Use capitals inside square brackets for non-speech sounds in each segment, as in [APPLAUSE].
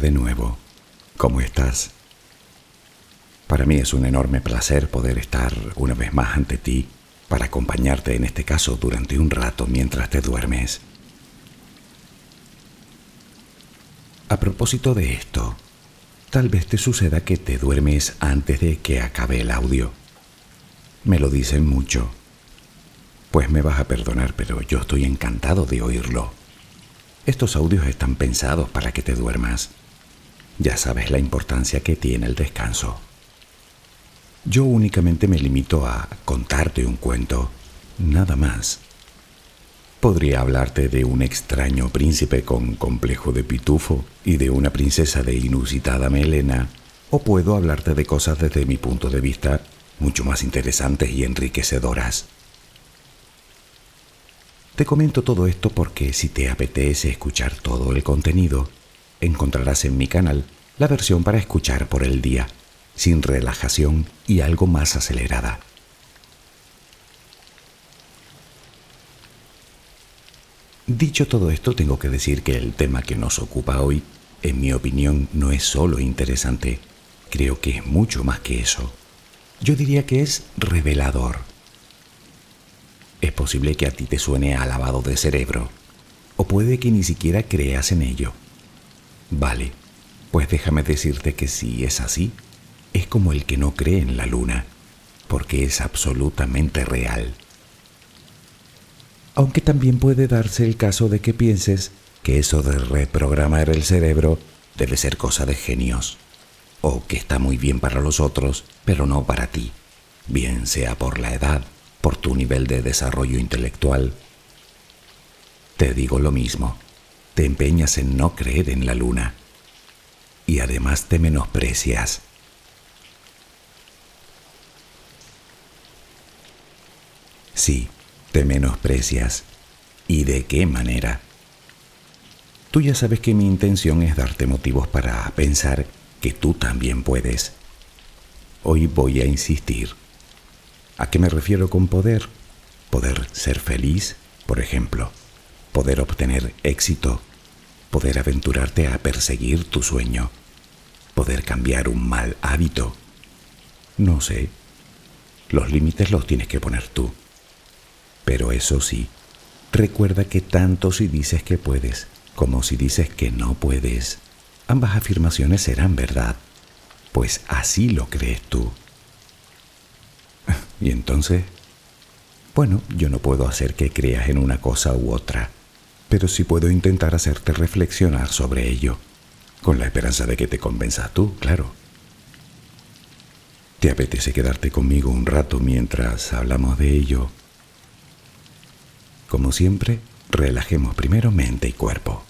De nuevo. ¿Cómo estás? Para mí es un enorme placer poder estar una vez más ante ti para acompañarte en este caso durante un rato mientras te duermes. A propósito de esto, tal vez te suceda que te duermes antes de que acabe el audio. Me lo dicen mucho. Pues me vas a perdonar, pero yo estoy encantado de oírlo. Estos audios están pensados para que te duermas. Ya sabes la importancia que tiene el descanso. Yo únicamente me limito a contarte un cuento, nada más. Podría hablarte de un extraño príncipe con complejo de pitufo y de una princesa de inusitada melena, o puedo hablarte de cosas desde mi punto de vista mucho más interesantes y enriquecedoras. Te comento todo esto porque si te apetece escuchar todo el contenido, encontrarás en mi canal la versión para escuchar por el día, sin relajación y algo más acelerada. Dicho todo esto, tengo que decir que el tema que nos ocupa hoy, en mi opinión, no es solo interesante, creo que es mucho más que eso. Yo diría que es revelador. Es posible que a ti te suene a lavado de cerebro, o puede que ni siquiera creas en ello. Vale, pues déjame decirte que si es así, es como el que no cree en la luna, porque es absolutamente real aunque también puede darse el caso de que pienses que eso de reprogramar el cerebro debe ser cosa de genios, o que está muy bien para los otros, pero no para ti, bien sea por la edad, por tu nivel de desarrollo intelectual. Te digo lo mismo, te empeñas en no creer en la luna, y además te menosprecias. Sí, te menosprecias. ¿Y de qué manera? Tú ya sabes que mi intención es darte motivos para pensar que tú también puedes. Hoy voy a insistir. ¿A qué me refiero con poder? Poder ser feliz, por ejemplo. Poder obtener éxito. Poder aventurarte a perseguir tu sueño. Poder cambiar un mal hábito. No sé. Los límites los tienes que poner tú. Pero eso sí, recuerda que tanto si dices que puedes como si dices que no puedes, ambas afirmaciones serán verdad, pues así lo crees tú. [LAUGHS] Y entonces, bueno, yo no puedo hacer que creas en una cosa u otra, pero sí puedo intentar hacerte reflexionar sobre ello, con la esperanza de que te convenzas tú, claro. ¿Te apetece quedarte conmigo un rato mientras hablamos de ello? Como siempre, relajemos primero mente y cuerpo.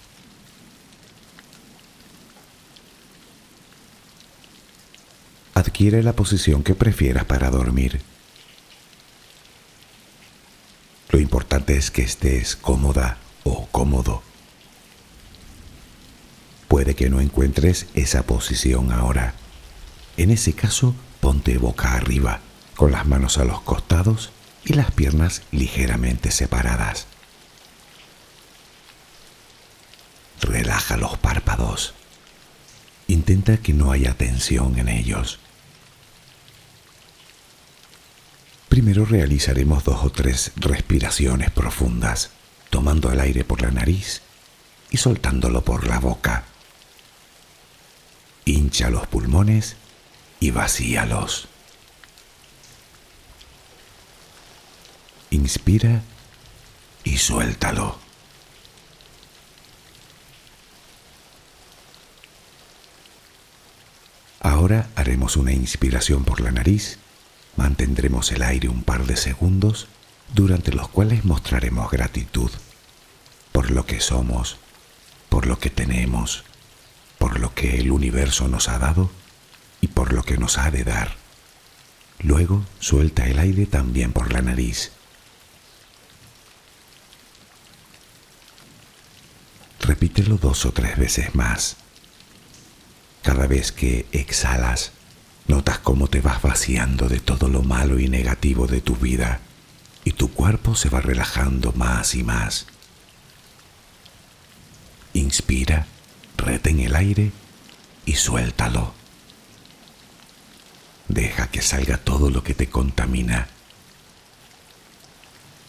Adquiere la posición que prefieras para dormir. Lo importante es que estés cómoda o cómodo. Puede que no encuentres esa posición ahora. En ese caso, ponte boca arriba, con las manos a los costados y las piernas ligeramente separadas. Relaja los párpados. Intenta que no haya tensión en ellos. Primero realizaremos dos o tres respiraciones profundas, tomando el aire por la nariz y soltándolo por la boca. Hincha los pulmones y vacíalos. Inspira y suéltalo. Ahora haremos una inspiración por la nariz, mantendremos el aire un par de segundos durante los cuales mostraremos gratitud por lo que somos, por lo que tenemos, por lo que el universo nos ha dado y por lo que nos ha de dar. Luego suelta el aire también por la nariz. Repítelo dos o tres veces más. Cada vez que exhalas, notas cómo te vas vaciando de todo lo malo y negativo de tu vida y tu cuerpo se va relajando más y más. Inspira, retén el aire y suéltalo. Deja que salga todo lo que te contamina.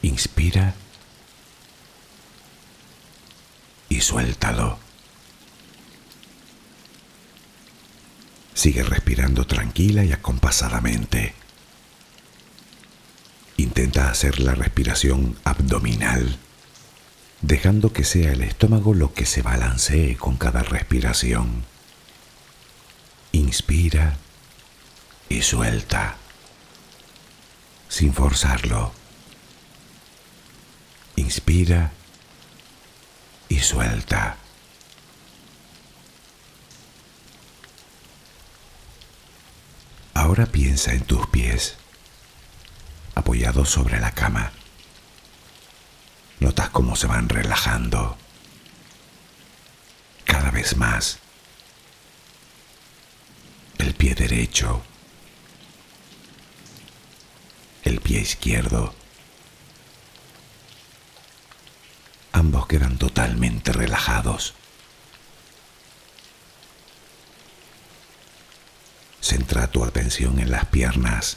Inspira y suéltalo. Sigue respirando tranquila y acompasadamente. Intenta hacer la respiración abdominal, dejando que sea el estómago lo que se balancee con cada respiración. Inspira y suelta, sin forzarlo. Inspira y suelta. Ahora piensa en tus pies, apoyados sobre la cama. Notas cómo se van relajando cada vez más. El pie derecho, el pie izquierdo. Ambos quedan totalmente relajados. Centra tu atención en las piernas,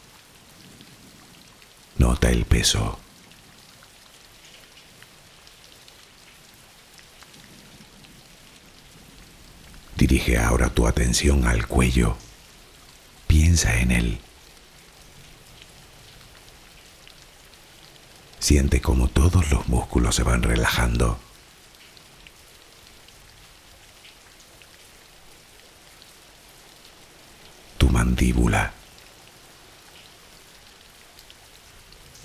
Nota el peso. Dirige ahora tu atención al cuello. Piensa en él. Siente como todos los músculos se van relajando. Tu mandíbula.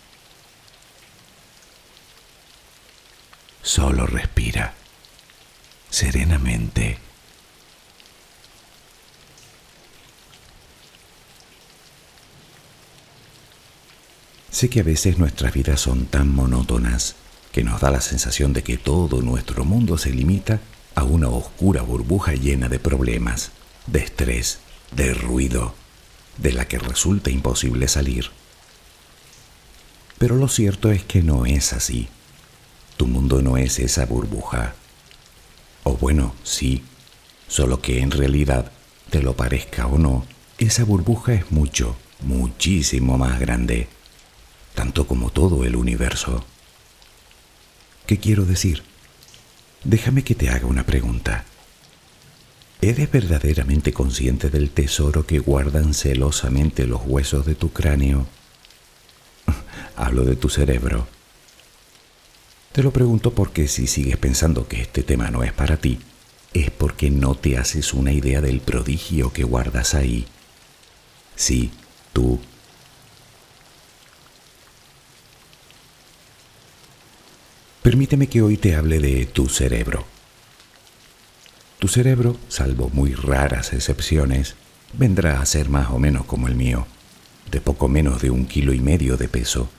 Solo respira serenamente. Sé que a veces nuestras vidas son tan monótonas que nos da la sensación de que todo nuestro mundo se limita a una oscura burbuja llena de problemas, de estrés, de ruido, de la que resulta imposible salir. Pero lo cierto es que no es así. Tu mundo no es esa burbuja. O bueno, sí, solo que en realidad, te lo parezca o no, esa burbuja es mucho, muchísimo más grande, tanto como todo el universo. ¿Qué quiero decir? Déjame que te haga una pregunta. ¿Eres verdaderamente consciente del tesoro que guardan celosamente los huesos de tu cráneo? [LAUGHS] Hablo de tu cerebro. Te lo pregunto porque si sigues pensando que este tema no es para ti, es porque no te haces una idea del prodigio que guardas ahí. Sí, tú. Permíteme que hoy te hable de tu cerebro. Tu cerebro, salvo muy raras excepciones, vendrá a ser más o menos como el mío, de poco menos de un kilo y medio de peso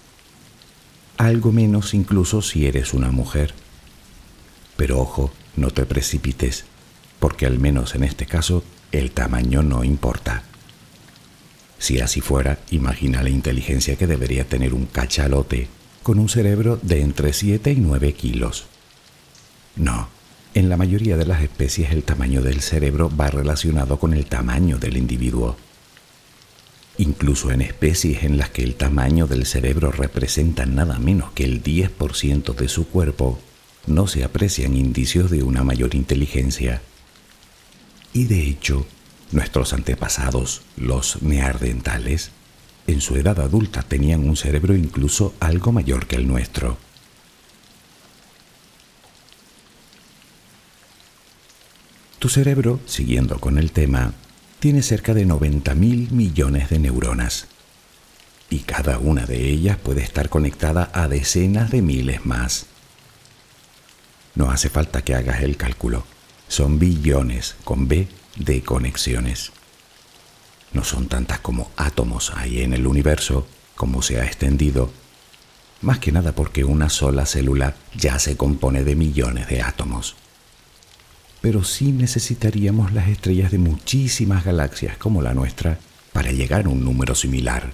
algo menos incluso si eres una mujer. Pero ojo, no te precipites, porque al menos en este caso el tamaño no importa. Si así fuera, imagina la inteligencia que debería tener un cachalote con un cerebro de entre 7 y 9 kilos. No, en la mayoría de las especies el tamaño del cerebro va relacionado con el tamaño del individuo incluso en especies en las que el tamaño del cerebro representa nada menos que el 10% de su cuerpo, no se aprecian indicios de una mayor inteligencia. Y de hecho, nuestros antepasados, los neardentales, en su edad adulta tenían un cerebro incluso algo mayor que el nuestro. Tu cerebro, siguiendo con el tema, tiene cerca de 90 mil millones de neuronas y cada una de ellas puede estar conectada a decenas de miles más. No hace falta que hagas el cálculo, son billones con B de conexiones. No son tantas como átomos hay en el universo, como se ha extendido, más que nada porque una sola célula ya se compone de millones de átomos. Pero sí necesitaríamos las estrellas de muchísimas galaxias como la nuestra para llegar a un número similar.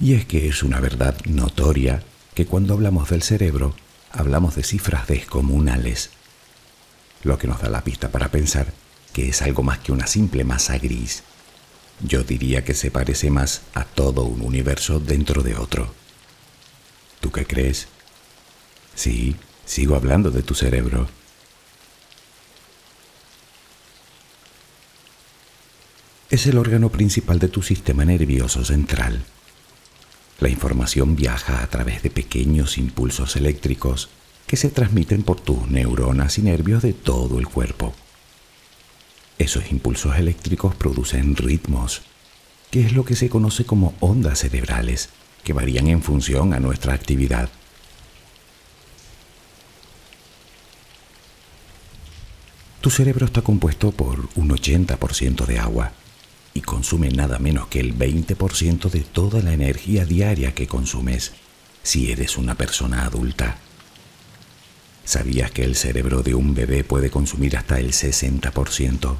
Y es que es una verdad notoria que cuando hablamos del cerebro, hablamos de cifras descomunales, lo que nos da la pista para pensar que es algo más que una simple masa gris. Yo diría que se parece más a todo un universo dentro de otro. ¿Tú qué crees? Sí, sigo hablando de tu cerebro. Es el órgano principal de tu sistema nervioso central. La información viaja a través de pequeños impulsos eléctricos que se transmiten por tus neuronas y nervios de todo el cuerpo. Esos impulsos eléctricos producen ritmos, que es lo que se conoce como ondas cerebrales, que varían en función a nuestra actividad. Tu cerebro está compuesto por un 80% de agua y consume nada menos que el 20% de toda la energía diaria que consumes si eres una persona adulta. ¿Sabías que el cerebro de un bebé puede consumir hasta el 60%?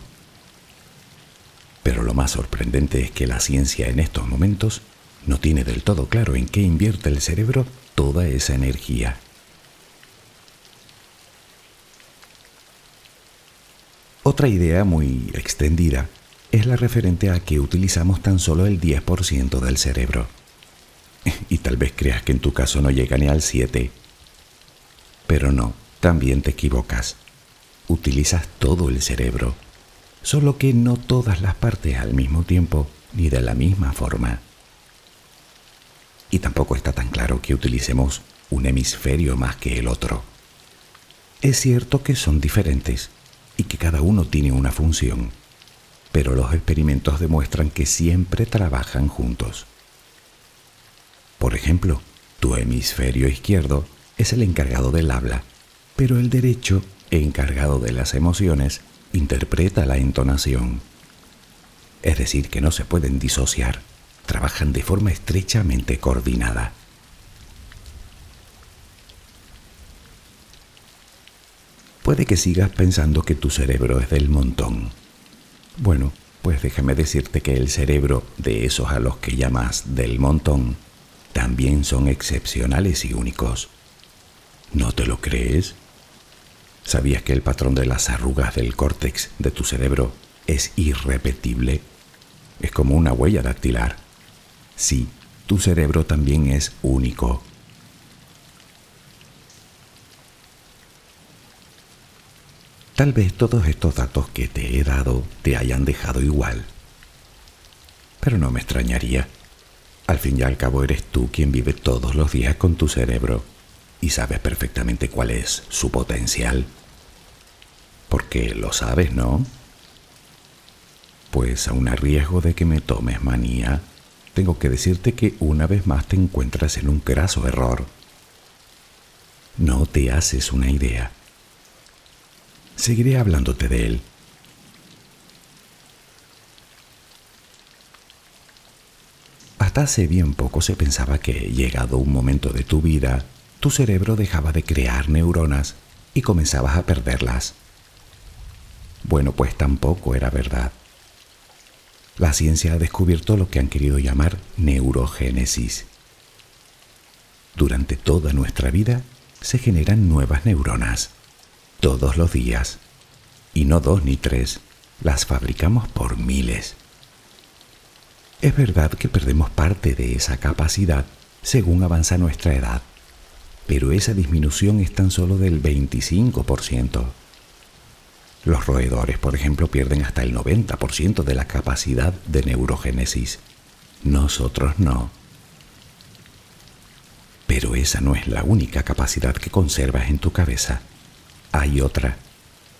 Pero lo más sorprendente es que la ciencia en estos momentos no tiene del todo claro en qué invierte el cerebro toda esa energía. Otra idea muy extendida es la referente a que utilizamos tan solo el 10% del cerebro. [LAUGHS] Y tal vez creas que en tu caso no llega ni al 7%. Pero no, también te equivocas. Utilizas todo el cerebro, solo que no todas las partes al mismo tiempo ni de la misma forma. Y tampoco está tan claro que utilicemos un hemisferio más que el otro. Es cierto que son diferentes y que cada uno tiene una función, pero los experimentos demuestran que siempre trabajan juntos. Por ejemplo, tu hemisferio izquierdo es el encargado del habla, pero el derecho, encargado de las emociones, interpreta la entonación. Es decir, que no se pueden disociar, trabajan de forma estrechamente coordinada. Puede que sigas pensando que tu cerebro es del montón. Bueno, pues déjame decirte que el cerebro de esos a los que llamas del montón también son excepcionales y únicos. ¿No te lo crees? ¿Sabías que el patrón de las arrugas del córtex de tu cerebro es irrepetible? Es como una huella dactilar. Sí, tu cerebro también es único. Tal vez todos estos datos que te he dado te hayan dejado igual. Pero no me extrañaría. Al fin y al cabo eres tú quien vive todos los días con tu cerebro y sabes perfectamente cuál es su potencial. Porque lo sabes, ¿no? Pues aun a riesgo de que me tomes manía, tengo que decirte que una vez más te encuentras en un graso error. No te haces una idea. Seguiré hablándote de él. Hasta hace bien poco se pensaba que, llegado un momento de tu vida, tu cerebro dejaba de crear neuronas y comenzabas a perderlas. Bueno, pues tampoco era verdad. La ciencia ha descubierto lo que han querido llamar neurogénesis. Durante toda nuestra vida se generan nuevas neuronas, todos los días, y no dos ni tres, las fabricamos por miles. Es verdad que perdemos parte de esa capacidad según avanza nuestra edad pero esa disminución es tan solo del 25%. Los roedores, por ejemplo, pierden hasta el 90% de la capacidad de neurogénesis. Nosotros no. Pero esa no es la única capacidad que conservas en tu cabeza. Hay otra,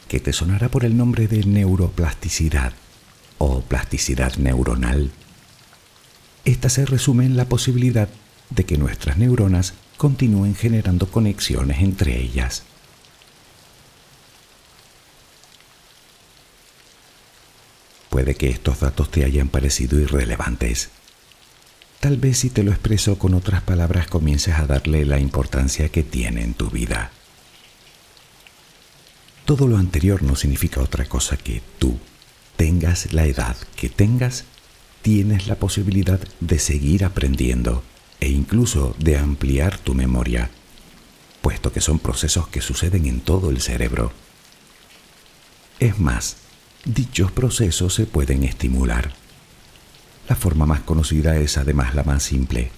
que te sonará por el nombre de neuroplasticidad o plasticidad neuronal. Esta se resume en la posibilidad de que nuestras neuronas continúen generando conexiones entre ellas. Puede que estos datos te hayan parecido irrelevantes. Tal vez si te lo expreso con otras palabras comiences a darle la importancia que tiene en tu vida. Todo lo anterior no significa otra cosa que tú, tengas la edad que tengas, tienes la posibilidad de seguir aprendiendo e incluso de ampliar tu memoria, puesto que son procesos que suceden en todo el cerebro. Es más, dichos procesos se pueden estimular. La forma más conocida es además la más simple.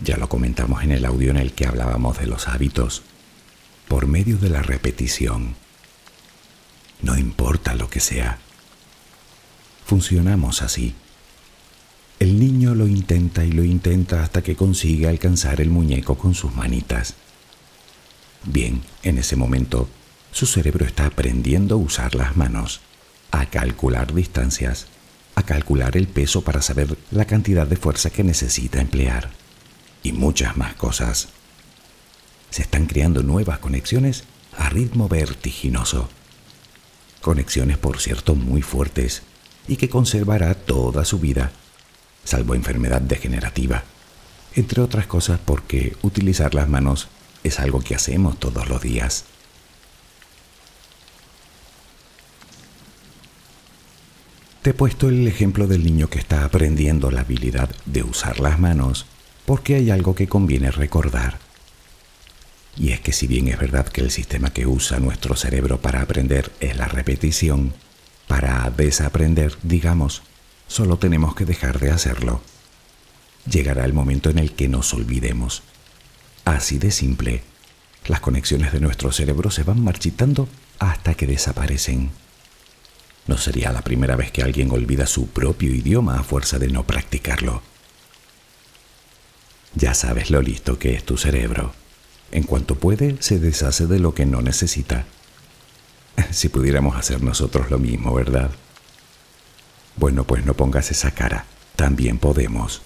Ya lo comentamos en el audio en el que hablábamos de los hábitos, por medio de la repetición. No importa lo que sea. Funcionamos así. El niño lo intenta y lo intenta hasta que consigue alcanzar el muñeco con sus manitas. Bien, en ese momento, su cerebro está aprendiendo a usar las manos, a calcular distancias, a calcular el peso para saber la cantidad de fuerza que necesita emplear y muchas más cosas. Se están creando nuevas conexiones a ritmo vertiginoso. Conexiones, por cierto, muy fuertes y que conservará toda su vida salvo enfermedad degenerativa, entre otras cosas porque utilizar las manos es algo que hacemos todos los días. Te he puesto el ejemplo del niño que está aprendiendo la habilidad de usar las manos porque hay algo que conviene recordar. Y es que si bien es verdad que el sistema que usa nuestro cerebro para aprender es la repetición, para desaprender, digamos, Solo tenemos que dejar de hacerlo. Llegará el momento en el que nos olvidemos. Así de simple. Las conexiones de nuestro cerebro se van marchitando hasta que desaparecen. No sería la primera vez que alguien olvida su propio idioma a fuerza de no practicarlo. Ya sabes lo listo que es tu cerebro. En cuanto puede, se deshace de lo que no necesita. [LAUGHS] Si pudiéramos hacer nosotros lo mismo, ¿verdad? Bueno, pues no pongas esa cara. También podemos.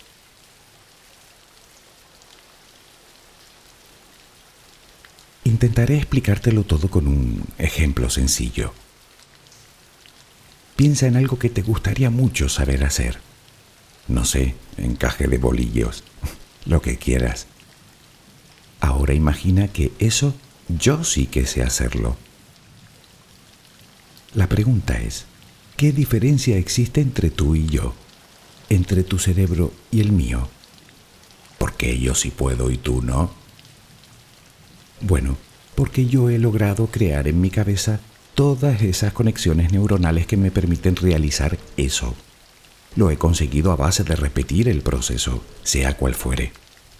Intentaré explicártelo todo con un ejemplo sencillo. Piensa en algo que te gustaría mucho saber hacer. No sé, encaje de bolillos, [LAUGHS] lo que quieras. Ahora imagina que eso yo sí que sé hacerlo. La pregunta es, ¿Qué diferencia existe entre tú y yo? Entre tu cerebro y el mío. ¿Por qué yo sí puedo y tú no? Bueno, porque yo he logrado crear en mi cabeza todas esas conexiones neuronales que me permiten realizar eso. Lo he conseguido a base de repetir el proceso, sea cual fuere.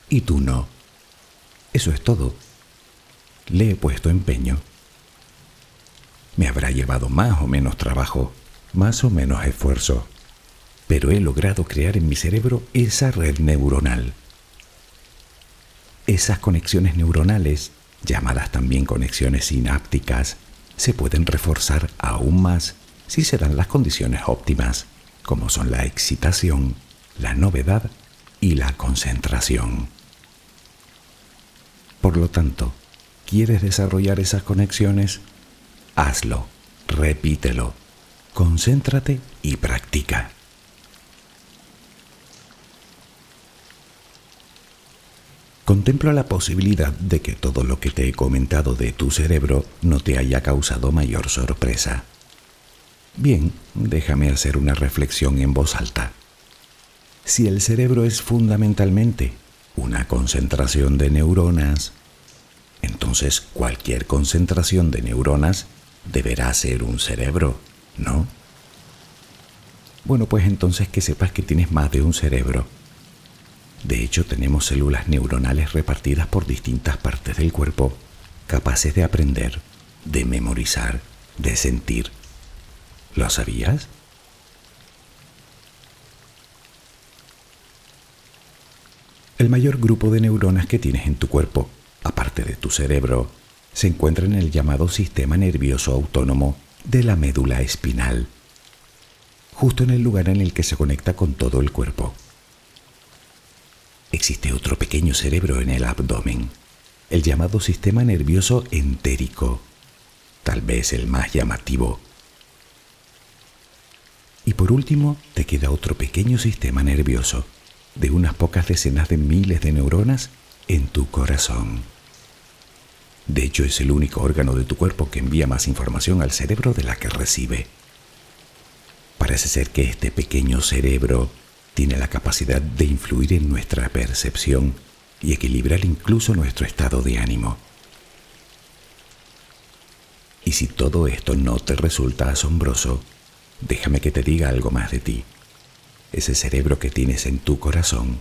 Y tú no. Eso es todo. Le he puesto empeño. Me habrá llevado más o menos trabajo, más o menos esfuerzo, pero he logrado crear en mi cerebro esa red neuronal. Esas conexiones neuronales, llamadas también conexiones sinápticas, se pueden reforzar aún más si se dan las condiciones óptimas, como son la excitación, la novedad y la concentración. Por lo tanto, ¿quieres desarrollar esas conexiones? Hazlo, repítelo concéntrate y practica. Contempla la posibilidad de que todo lo que te he comentado de tu cerebro no te haya causado mayor sorpresa. Bien, déjame hacer una reflexión en voz alta. Si el cerebro es fundamentalmente una concentración de neuronas, entonces cualquier concentración de neuronas deberá ser un cerebro. ¿no? Bueno, pues entonces que sepas que tienes más de un cerebro. De hecho, tenemos células neuronales repartidas por distintas partes del cuerpo, capaces de aprender, de memorizar, de sentir. ¿Lo sabías? El mayor grupo de neuronas que tienes en tu cuerpo, aparte de tu cerebro, se encuentra en el llamado sistema nervioso autónomo de la médula espinal, justo en el lugar en el que se conecta con todo el cuerpo. Existe otro pequeño cerebro en el abdomen, el llamado sistema nervioso entérico, tal vez el más llamativo. Y por último, te queda otro pequeño sistema nervioso, de unas pocas decenas de miles de neuronas en tu corazón. De hecho, es el único órgano de tu cuerpo que envía más información al cerebro de la que recibe. Parece ser que este pequeño cerebro tiene la capacidad de influir en nuestra percepción y equilibrar incluso nuestro estado de ánimo. Y si todo esto no te resulta asombroso, déjame que te diga algo más de ti. Ese cerebro que tienes en tu corazón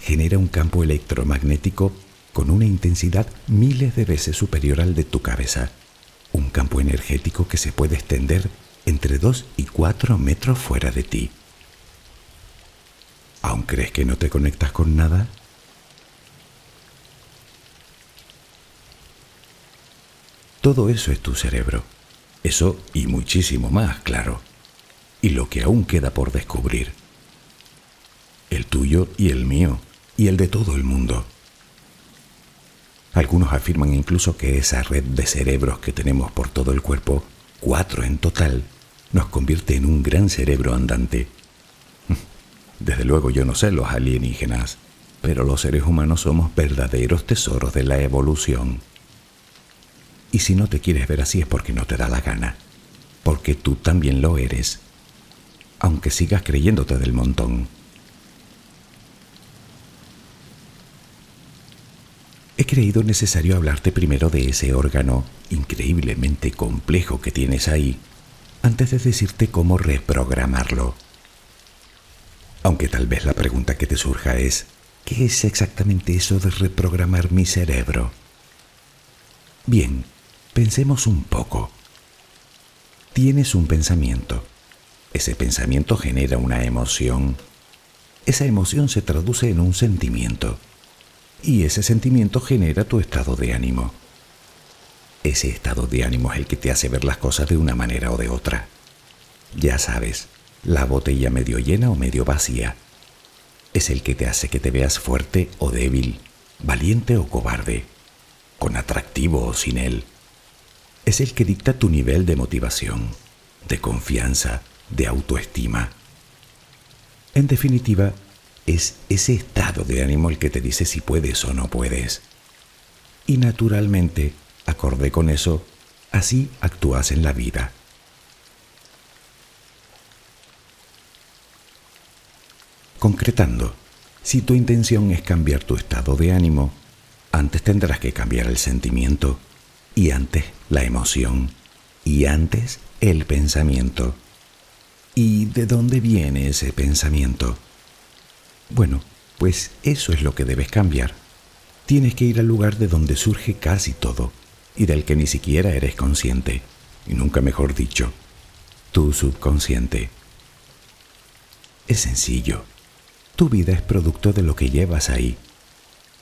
genera un campo electromagnético con una intensidad miles de veces superior al de tu cabeza, un campo energético que se puede extender entre 2 y 4 metros fuera de ti. ¿Aún crees que no te conectas con nada? Todo eso es tu cerebro. Eso y muchísimo más, claro. Y lo que aún queda por descubrir. El tuyo y el mío, y el de todo el mundo. Algunos afirman incluso que esa red de cerebros que tenemos por todo el cuerpo, cuatro en total, nos convierte en un gran cerebro andante. [LAUGHS] Desde luego yo no sé los alienígenas, pero los seres humanos somos verdaderos tesoros de la evolución. Y si no te quieres ver así es porque no te da la gana, porque tú también lo eres, aunque sigas creyéndote del montón. He creído necesario hablarte primero de ese órgano increíblemente complejo que tienes ahí, antes de decirte cómo reprogramarlo. Aunque tal vez la pregunta que te surja es, ¿qué es exactamente eso de reprogramar mi cerebro? Bien, pensemos un poco. Tienes un pensamiento. Ese pensamiento genera una emoción. Esa emoción se traduce en un sentimiento y ese sentimiento genera tu estado de ánimo. Ese estado de ánimo es el que te hace ver las cosas de una manera o de otra. Ya sabes, la botella medio llena o medio vacía. Es el que te hace que te veas fuerte o débil, valiente o cobarde, con atractivo o sin él. Es el que dicta tu nivel de motivación, de confianza, de autoestima. En definitiva, es ese estado de ánimo el que te dice si puedes o no puedes. Y naturalmente, acorde con eso, así actúas en la vida. Concretando, si tu intención es cambiar tu estado de ánimo, antes tendrás que cambiar el sentimiento, y antes la emoción, y antes el pensamiento. ¿Y de dónde viene ese pensamiento? Bueno, pues eso es lo que debes cambiar. Tienes que ir al lugar de donde surge casi todo y del que ni siquiera eres consciente, y nunca mejor dicho, tu subconsciente. Es sencillo. Tu vida es producto de lo que llevas ahí.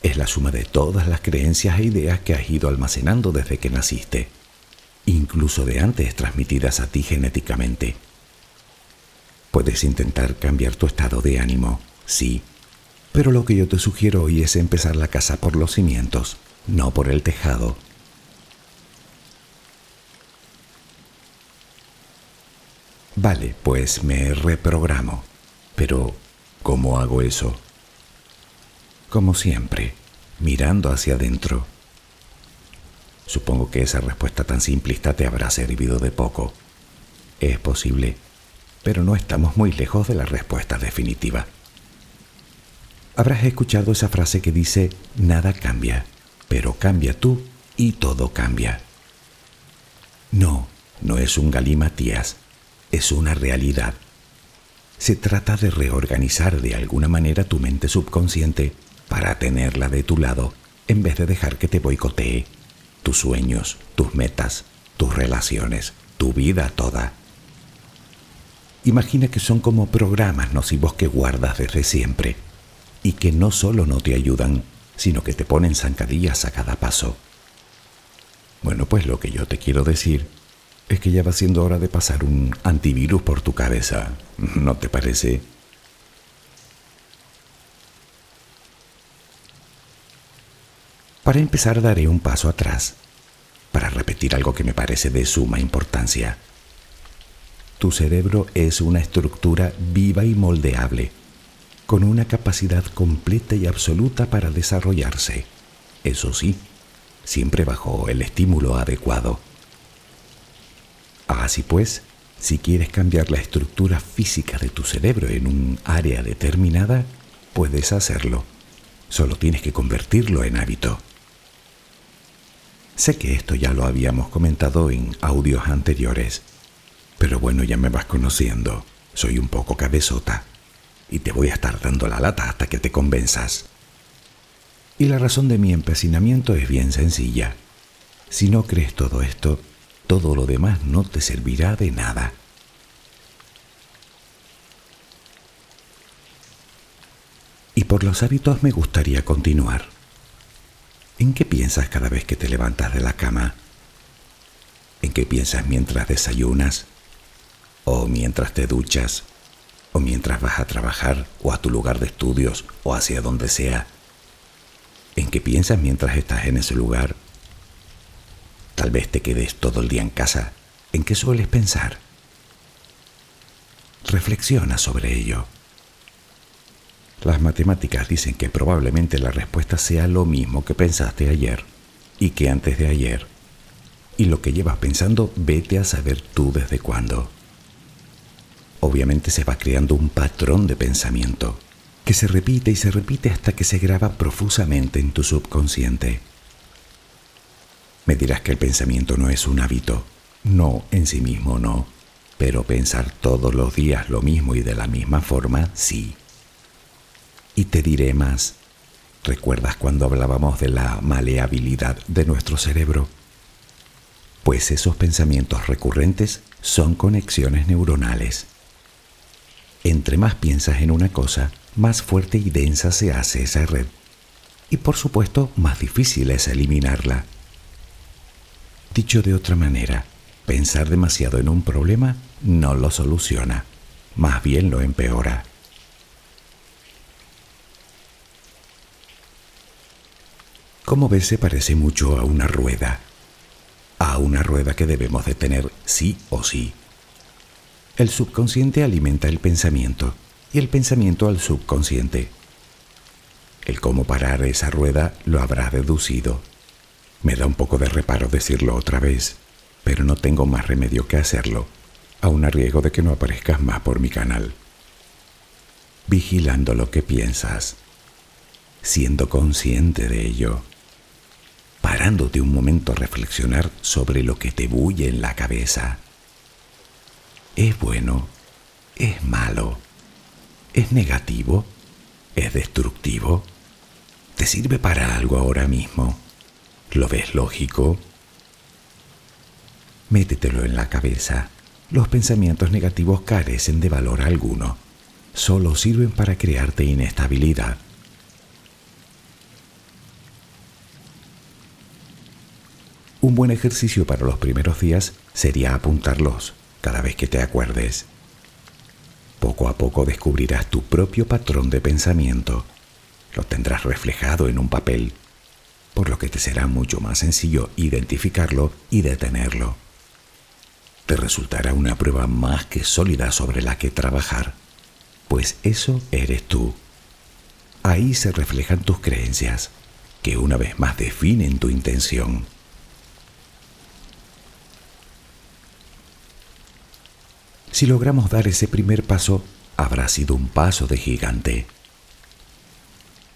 Es la suma de todas las creencias e ideas que has ido almacenando desde que naciste, incluso de antes transmitidas a ti genéticamente. Puedes intentar cambiar tu estado de ánimo sí. Pero lo que yo te sugiero hoy es empezar la casa por los cimientos, no por el tejado. Vale, pues me reprogramo. Pero, ¿cómo hago eso? Como siempre, mirando hacia adentro. Supongo que esa respuesta tan simplista te habrá servido de poco. Es posible, pero no estamos muy lejos de la respuesta definitiva. Habrás escuchado esa frase que dice, nada cambia, pero cambia tú y todo cambia. No, no es un galimatías, es una realidad. Se trata de reorganizar de alguna manera tu mente subconsciente para tenerla de tu lado en vez de dejar que te boicotee tus sueños, tus metas, tus relaciones, tu vida toda. Imagina que son como programas nocivos que guardas desde siempre y que no solo no te ayudan, sino que te ponen zancadillas a cada paso. Bueno, pues lo que yo te quiero decir es que ya va siendo hora de pasar un antivirus por tu cabeza. ¿No te parece? Para empezar daré un paso atrás, para repetir algo que me parece de suma importancia. Tu cerebro es una estructura viva y moldeable, con una capacidad completa y absoluta para desarrollarse. Eso sí, siempre bajo el estímulo adecuado. Así pues, si quieres cambiar la estructura física de tu cerebro en un área determinada, puedes hacerlo. Solo tienes que convertirlo en hábito. Sé que esto ya lo habíamos comentado en audios anteriores, pero bueno, ya me vas conociendo. Soy un poco cabezota y te voy a estar dando la lata hasta que te convenzas. Y la razón de mi empecinamiento es bien sencilla. Si no crees todo esto, todo lo demás no te servirá de nada. Y por los hábitos me gustaría continuar. ¿En qué piensas cada vez que te levantas de la cama? ¿En qué piensas mientras desayunas? ¿O mientras te duchas? ¿O mientras vas a trabajar o a tu lugar de estudios o hacia donde sea? ¿En qué piensas mientras estás en ese lugar? Tal vez te quedes todo el día en casa. ¿En qué sueles pensar? Reflexiona sobre ello. Las matemáticas dicen que probablemente la respuesta sea lo mismo que pensaste ayer y que antes de ayer. Y lo que llevas pensando, vete a saber tú desde cuándo. Obviamente se va creando un patrón de pensamiento que se repite y se repite hasta que se graba profusamente en tu subconsciente. Me dirás que el pensamiento no es un hábito. No, en sí mismo no. Pero pensar todos los días lo mismo y de la misma forma, sí. Y te diré más. ¿Recuerdas cuando hablábamos de la maleabilidad de nuestro cerebro? Pues esos pensamientos recurrentes son conexiones neuronales. Entre más piensas en una cosa, más fuerte y densa se hace esa red. Y por supuesto, más difícil es eliminarla. Dicho de otra manera, pensar demasiado en un problema no lo soluciona, más bien lo empeora. Como ves, se parece mucho a una rueda. A una rueda que debemos de tener sí o sí. El subconsciente alimenta el pensamiento y el pensamiento al subconsciente. El cómo parar esa rueda lo habrás deducido. Me da un poco de reparo decirlo otra vez, pero no tengo más remedio que hacerlo, aun a riesgo de que no aparezcas más por mi canal. Vigilando lo que piensas, siendo consciente de ello parándote un momento a reflexionar sobre lo que te bulle en la cabeza. ¿Es bueno? ¿Es malo? ¿Es negativo? ¿Es destructivo? ¿Te sirve para algo ahora mismo? ¿Lo ves lógico? Métetelo en la cabeza. Los pensamientos negativos carecen de valor alguno. Solo sirven para crearte inestabilidad. Un buen ejercicio para los primeros días sería apuntarlos cada vez que te acuerdes. Poco a poco descubrirás tu propio patrón de pensamiento. Lo tendrás reflejado en un papel, por lo que te será mucho más sencillo identificarlo y detenerlo. Te resultará una prueba más que sólida sobre la que trabajar, pues eso eres tú. Ahí se reflejan tus creencias, que una vez más definen tu intención. Si logramos dar ese primer paso, habrá sido un paso de gigante.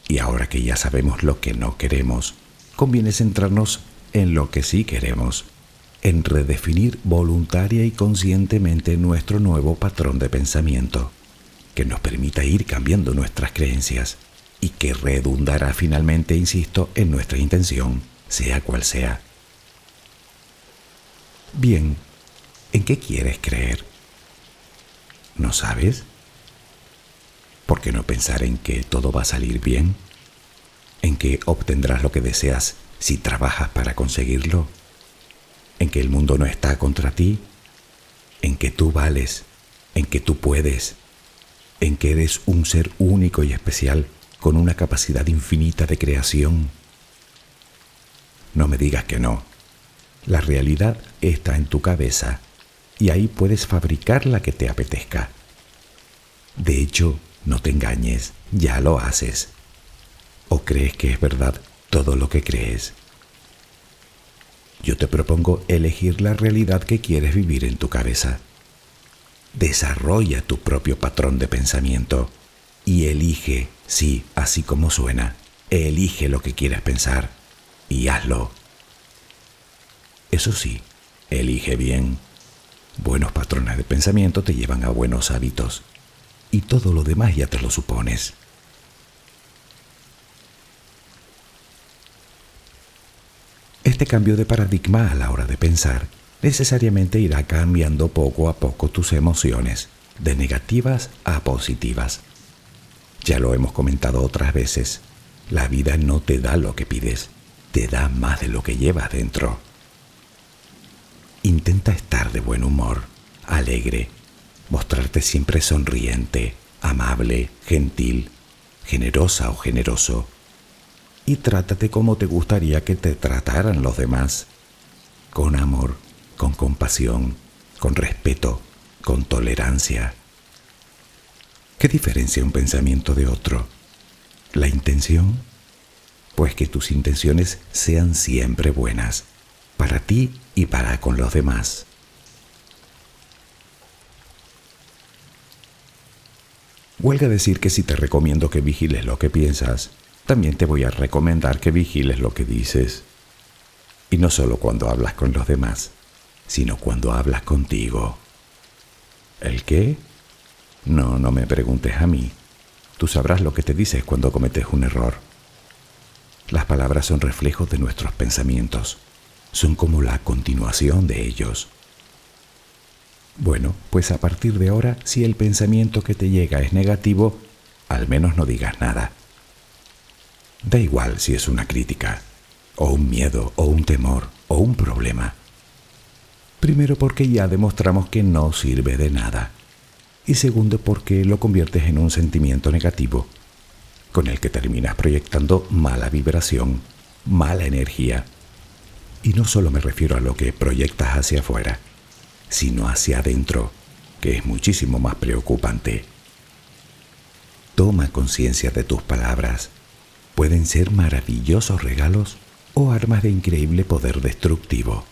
Y ahora que ya sabemos lo que no queremos, conviene centrarnos en lo que sí queremos, en redefinir voluntaria y conscientemente nuestro nuevo patrón de pensamiento, que nos permita ir cambiando nuestras creencias y que redundará finalmente, insisto, en nuestra intención, sea cual sea. Bien, ¿en qué quieres creer? ¿No sabes? ¿Por qué no pensar en que todo va a salir bien? ¿En que obtendrás lo que deseas si trabajas para conseguirlo? en que el mundo no está contra ti, en que tú vales, en que tú puedes, en que eres un ser único y especial con una capacidad infinita de creación. No me digas que no. La realidad está en tu cabeza y ahí puedes fabricar la que te apetezca. De hecho, no te engañes, ya lo haces. ¿O crees que es verdad todo lo que crees? Yo te propongo elegir la realidad que quieres vivir en tu cabeza. Desarrolla tu propio patrón de pensamiento y elige, sí, así como suena, elige lo que quieres pensar y hazlo. Eso sí, elige bien. Buenos patrones de pensamiento te llevan a buenos hábitos y todo lo demás ya te lo supones. Este cambio de paradigma a la hora de pensar necesariamente irá cambiando poco a poco tus emociones, de negativas a positivas. Ya lo hemos comentado otras veces, la vida no te da lo que pides, te da más de lo que llevas dentro. Intenta estar de buen humor, alegre, mostrarte siempre sonriente, amable, gentil, generosa o generoso, y trátate como te gustaría que te trataran los demás, con amor, con compasión, con respeto, con tolerancia. ¿Qué diferencia un pensamiento de otro? ¿La intención? Pues que tus intenciones sean siempre buenas, para ti y para con los demás. Huelga decir que si te recomiendo que vigiles lo que piensas, también te voy a recomendar que vigiles lo que dices. Y no solo cuando hablas con los demás, sino cuando hablas contigo. ¿El qué? No, no me preguntes a mí. Tú sabrás lo que te dices cuando cometes un error. Las palabras son reflejos de nuestros pensamientos. Son como la continuación de ellos. Bueno, pues a partir de ahora, si el pensamiento que te llega es negativo, al menos no digas nada. Da igual si es una crítica, o un miedo, o un temor, o un problema. Primero porque ya demostramos que no sirve de nada. Y segundo porque lo conviertes en un sentimiento negativo, con el que terminas proyectando mala vibración, mala energía. Y no solo me refiero a lo que proyectas hacia afuera, sino hacia adentro, que es muchísimo más preocupante. Toma conciencia de tus palabras pueden ser maravillosos regalos o armas de increíble poder destructivo.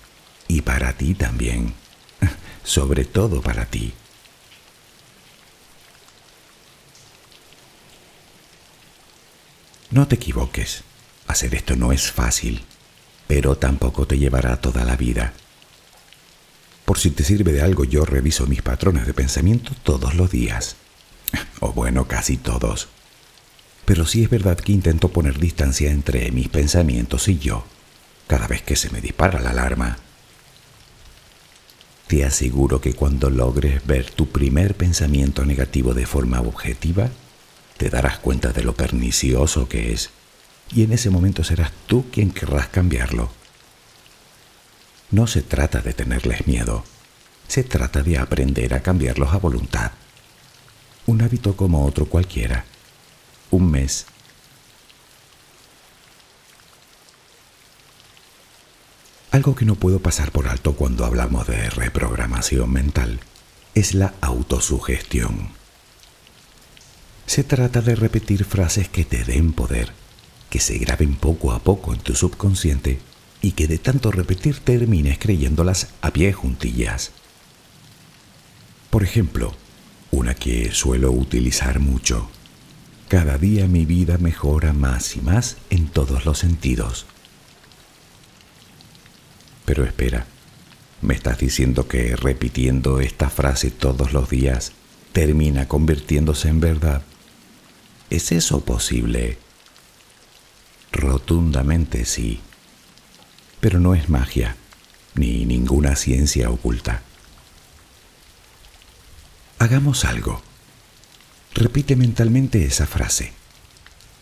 Y para ti también. [LAUGHS] Sobre todo para ti. No te equivoques. Hacer esto no es fácil, pero tampoco te llevará toda la vida. Por si te sirve de algo, yo reviso mis patrones de pensamiento todos los días. [LAUGHS] O bueno, casi todos pero sí es verdad que intento poner distancia entre mis pensamientos y yo cada vez que se me dispara la alarma. Te aseguro que cuando logres ver tu primer pensamiento negativo de forma objetiva, te darás cuenta de lo pernicioso que es, y en ese momento serás tú quien querrás cambiarlo. No se trata de tenerles miedo, se trata de aprender a cambiarlos a voluntad. Un hábito como otro cualquiera un mes. Algo que no puedo pasar por alto cuando hablamos de reprogramación mental es la autosugestión. Se trata de repetir frases que te den poder, que se graben poco a poco en tu subconsciente y que de tanto repetir termines creyéndolas a pie juntillas. Por ejemplo, una que suelo utilizar mucho cada día mi vida mejora más y más en todos los sentidos. Pero espera, ¿me estás diciendo que repitiendo esta frase todos los días termina convirtiéndose en verdad? ¿Es eso posible? Rotundamente sí. Pero no es magia, ni ninguna ciencia oculta. Hagamos algo. Repite mentalmente esa frase.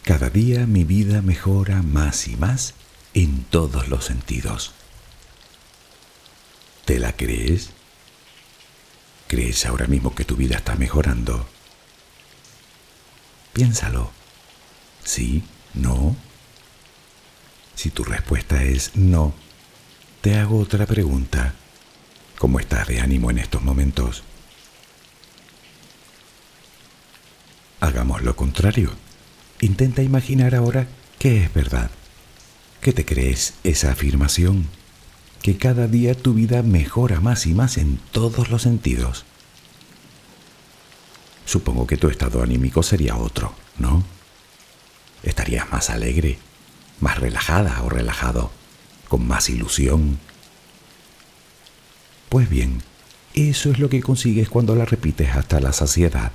Cada día mi vida mejora más y más en todos los sentidos. ¿Te la crees? ¿Crees ahora mismo que tu vida está mejorando? Piénsalo. ¿Sí? ¿No? Si tu respuesta es no, te hago otra pregunta. ¿Cómo estás de ánimo en estos momentos? Hagamos lo contrario. Intenta imaginar ahora que es verdad. ¿Qué te crees esa afirmación? Que cada día tu vida mejora más y más en todos los sentidos. Supongo que tu estado anímico sería otro, ¿no? Estarías más alegre, más relajada o relajado, con más ilusión. Pues bien, eso es lo que consigues cuando la repites hasta la saciedad,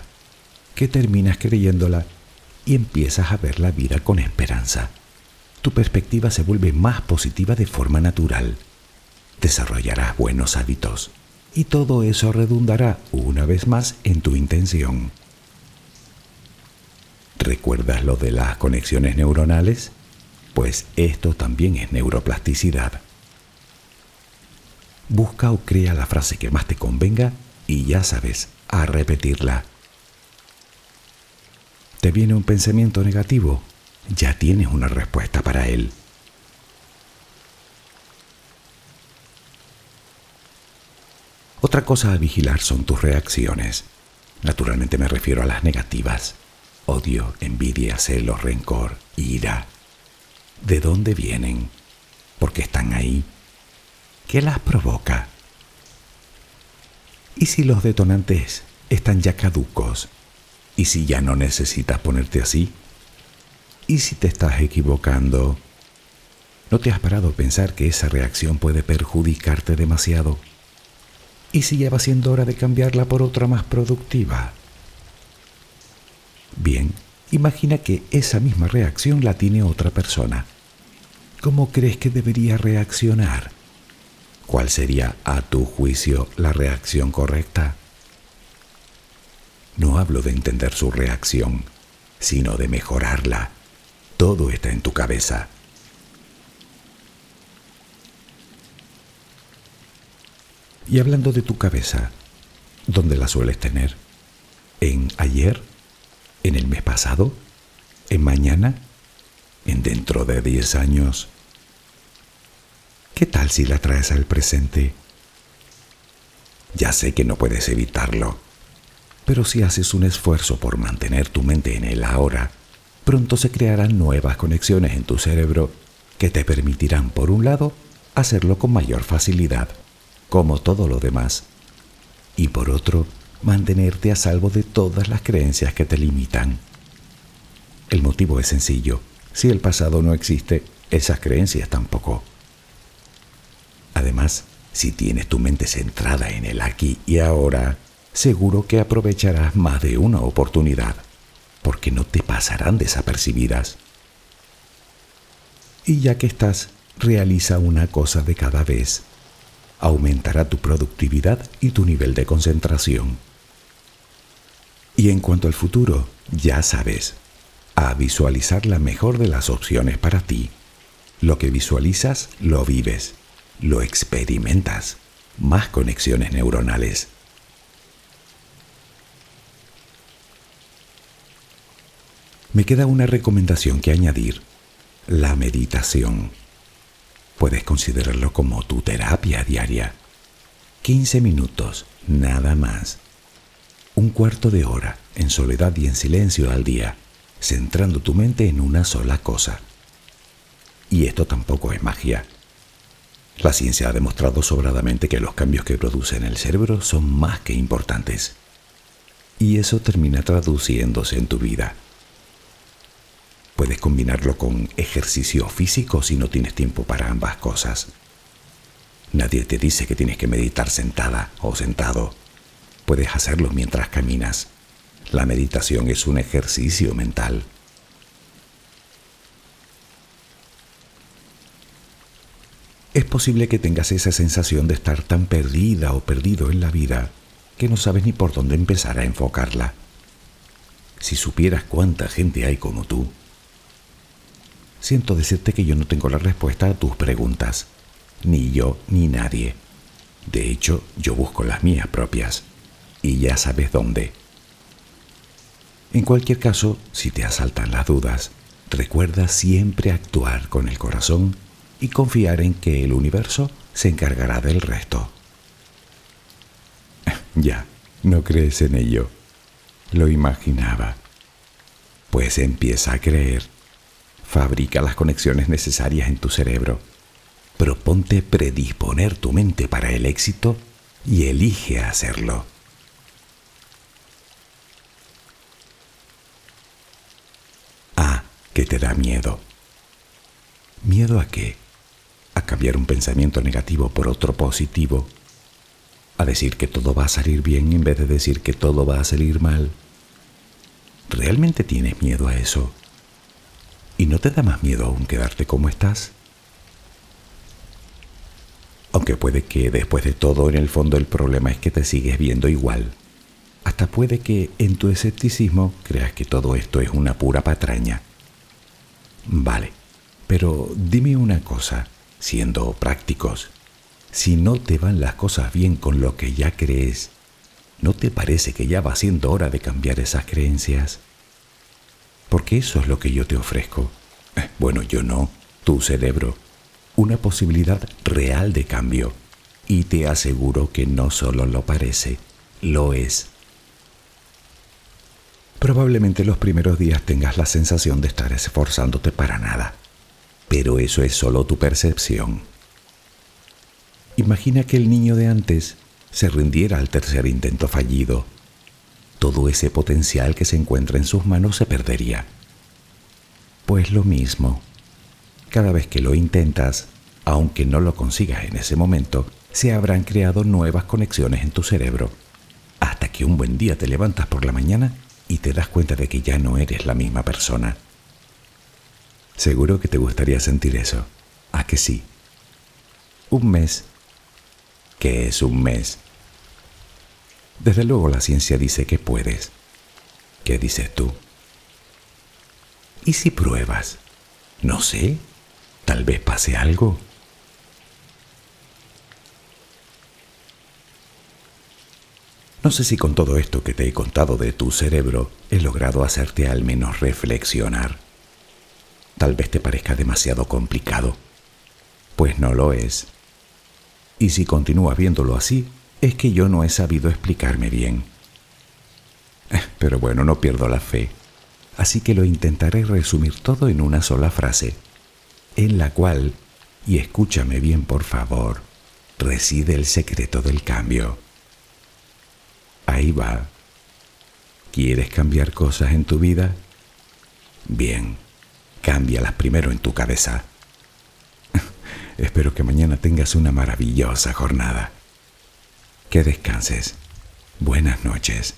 que terminas creyéndola y empiezas a ver la vida con esperanza. Tu perspectiva se vuelve más positiva de forma natural. Desarrollarás buenos hábitos y todo eso redundará una vez más en tu intención. ¿Recuerdas lo de las conexiones neuronales? Pues esto también es neuroplasticidad. Busca o crea la frase que más te convenga y ya sabes, a repetirla. ¿Te viene un pensamiento negativo? Ya tienes una respuesta para él. Otra cosa a vigilar son tus reacciones. Naturalmente me refiero a las negativas. Odio, envidia, celos, rencor, ira. ¿De dónde vienen? ¿Por qué están ahí? ¿Qué las provoca? ¿Y si los detonantes están ya caducos? ¿Y si ya no necesitas ponerte así? ¿Y si te estás equivocando? ¿No te has parado a pensar que esa reacción puede perjudicarte demasiado? ¿Y si ya va siendo hora de cambiarla por otra más productiva? Bien, imagina que esa misma reacción la tiene otra persona. ¿Cómo crees que debería reaccionar? ¿Cuál sería, a tu juicio, la reacción correcta? No hablo de entender su reacción, sino de mejorarla. Todo está en tu cabeza. Y hablando de tu cabeza, ¿dónde la sueles tener? ¿En ayer? ¿En el mes pasado? ¿En mañana? ¿En dentro de 10 años? ¿Qué tal si la traes al presente? Ya sé que no puedes evitarlo, pero si haces un esfuerzo por mantener tu mente en el ahora, pronto se crearán nuevas conexiones en tu cerebro que te permitirán, por un lado, hacerlo con mayor facilidad, como todo lo demás, y por otro, mantenerte a salvo de todas las creencias que te limitan. El motivo es sencillo. Si el pasado no existe, esas creencias tampoco. Además, si tienes tu mente centrada en el aquí y ahora, seguro que aprovecharás más de una oportunidad, porque no te pasarán desapercibidas. Y ya que estás, realiza una cosa de cada vez. Aumentará tu productividad y tu nivel de concentración. Y en cuanto al futuro, ya sabes, a visualizar la mejor de las opciones para ti. Lo que visualizas, lo vives, lo experimentas. Más conexiones neuronales. Me queda una recomendación que añadir, la meditación. Puedes considerarlo como tu terapia diaria. 15 minutos, nada más un cuarto de hora en soledad y en silencio al día, centrando tu mente en una sola cosa. Y esto tampoco es magia. La ciencia ha demostrado sobradamente que los cambios que produce en el cerebro son más que importantes. Y eso termina traduciéndose en tu vida. Puedes combinarlo con ejercicio físico si no tienes tiempo para ambas cosas. Nadie te dice que tienes que meditar sentada o sentado Puedes hacerlo mientras caminas. La meditación es un ejercicio mental. Es posible que tengas esa sensación de estar tan perdida o perdido en la vida que no sabes ni por dónde empezar a enfocarla. Si supieras cuánta gente hay como tú. Siento decirte que yo no tengo la respuesta a tus preguntas, ni yo ni nadie De hecho, yo busco las mías propias. Y ya sabes dónde. En cualquier caso, si te asaltan las dudas, recuerda siempre actuar con el corazón y confiar en que el universo se encargará del resto. [LAUGHS] ya, no crees en ello. Lo imaginaba. Pues empieza a creer. Fabrica las conexiones necesarias en tu cerebro. Proponte predisponer tu mente para el éxito y elige hacerlo. A. ¿Qué te da miedo? ¿Miedo a qué? A cambiar un pensamiento negativo por otro positivo. A decir que todo va a salir bien en vez de decir que todo va a salir mal. ¿Realmente tienes miedo a eso? ¿Y no te da más miedo aún quedarte como estás? Aunque puede que después de todo en el fondo el problema es que te sigues viendo igual. Hasta puede que en tu escepticismo creas que todo esto es una pura patraña. Vale, pero dime una cosa, siendo prácticos. Si no te van las cosas bien con lo que ya crees, ¿no te parece que ya va siendo hora de cambiar esas creencias? porque eso es lo que yo te ofrezco. Eh, bueno, yo no, tu cerebro, una posibilidad real de cambio. Y te aseguro que no solo lo parece, lo es. Probablemente los primeros días tengas la sensación de estar esforzándote para nada, pero eso es solo tu percepción. Imagina que el niño de antes se rindiera al tercer intento fallido todo ese potencial que se encuentra en sus manos se perdería. Pues lo mismo. Cada vez que lo intentas, aunque no lo consigas en ese momento, se habrán creado nuevas conexiones en tu cerebro, hasta que un buen día te levantas por la mañana y te das cuenta de que ya no eres la misma persona. Seguro que te gustaría sentir eso. ¿A que sí? Un mes. ¿Qué es un mes? Desde luego la ciencia dice que puedes. ¿Qué dices tú? ¿Y si pruebas? No sé, tal vez pase algo. No sé si con todo esto que te he contado de tu cerebro he logrado hacerte al menos reflexionar. Tal vez te parezca demasiado complicado. Pues no lo es. Y si continúas viéndolo así, es que yo no he sabido explicarme bien. Eh, pero bueno, no pierdo la fe, así que lo intentaré resumir todo en una sola frase, en la cual, y escúchame bien por favor, reside el secreto del cambio. Ahí va. ¿Quieres cambiar cosas en tu vida? Bien, cámbialas primero en tu cabeza. [LAUGHS] Espero que mañana tengas una maravillosa jornada. Que descanses. Buenas noches.